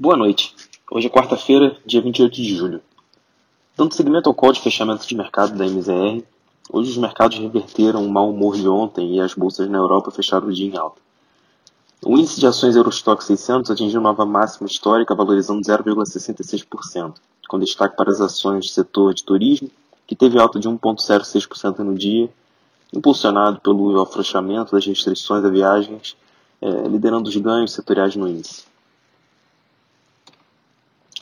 Boa noite. Hoje é quarta-feira, dia 28 de julho. Dando seguimento ao call de fechamento de mercado da MZR, hoje os mercados reverteram o mau humor de ontem e as bolsas na Europa fecharam o dia em alta. O índice de ações Eurostock 600 atingiu nova máxima histórica, valorizando 0,66%, com destaque para as ações do setor de turismo, que teve alta de 1,06% no dia, impulsionado pelo afrouxamento das restrições a viagens, eh, liderando os ganhos setoriais no índice.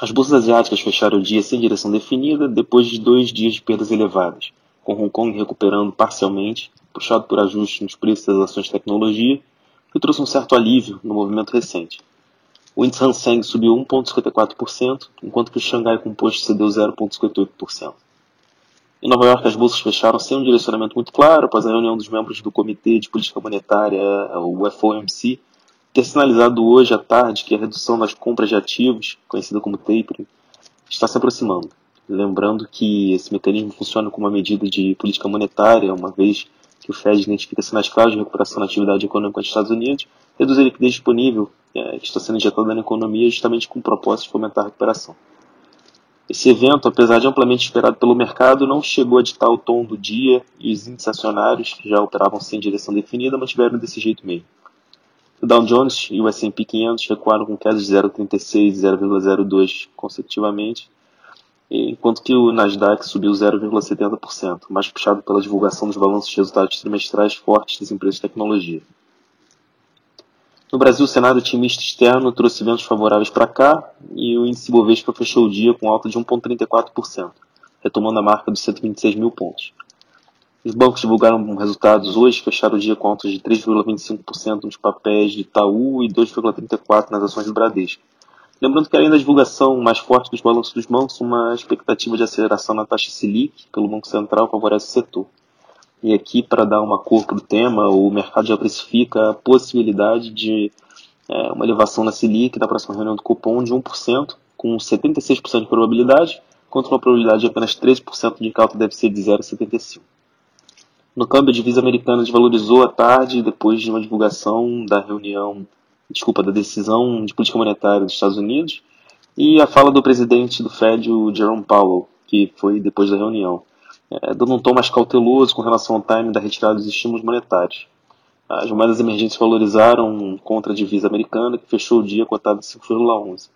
As bolsas asiáticas fecharam o dia sem direção definida depois de dois dias de perdas elevadas, com Hong Kong recuperando parcialmente, puxado por ajustes nos preços das ações de tecnologia, que trouxe um certo alívio no movimento recente. O índice Hang Seng subiu 1,54%, enquanto que o Xangai Composto cedeu 0,58%. Em Nova York, as bolsas fecharam sem um direcionamento muito claro após a reunião dos membros do Comitê de Política Monetária, o FOMC, ter sinalizado hoje à tarde que a redução das compras de ativos, conhecida como tapering, está se aproximando. Lembrando que esse mecanismo funciona como uma medida de política monetária, uma vez que o Fed identifica sinais claros de recuperação na atividade econômica dos Estados Unidos, reduz a liquidez disponível é, que está sendo injetada na economia justamente com o propósito de fomentar a recuperação. Esse evento, apesar de amplamente esperado pelo mercado, não chegou a ditar o tom do dia e os índices acionários, que já operavam sem direção definida, mantiveram desse jeito mesmo. Dow Jones e o S&P 500 recuaram com quedas de 0,36 e 0,02 consecutivamente, enquanto que o Nasdaq subiu 0,70%, mais puxado pela divulgação dos balanços de resultados trimestrais fortes das empresas de tecnologia. No Brasil, o cenário otimista externo trouxe ventos favoráveis para cá e o índice Bovespa fechou o dia com alta de 1,34%, retomando a marca dos 126 mil pontos. Os bancos divulgaram resultados hoje, fecharam o dia com altas de 3,25% nos papéis de Itaú e 2,34% nas ações do Bradesco. Lembrando que além da divulgação mais forte dos balanços dos bancos, uma expectativa de aceleração na taxa Selic pelo Banco Central favorece o setor. E aqui, para dar uma cor para o tema, o mercado já precifica a possibilidade de é, uma elevação na Selic na próxima reunião do cupom de 1%, com 76% de probabilidade, contra uma probabilidade de apenas 13% de que deve ser de 0,75%. No câmbio, a divisa americana desvalorizou à tarde depois de uma divulgação da reunião, desculpa, da decisão de política monetária dos Estados Unidos e a fala do presidente do Fed, o Jerome Powell, que foi depois da reunião, é, dando um tom mais cauteloso com relação ao time da retirada dos estímulos monetários. As moedas emergentes valorizaram contra a divisa americana, que fechou o dia cotado de 5,11.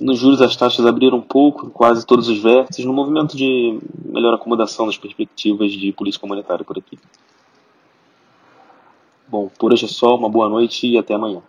Nos juros, as taxas abriram um pouco em quase todos os vértices, no movimento de melhor acomodação das perspectivas de política monetária por aqui. Bom, por hoje é só, uma boa noite e até amanhã.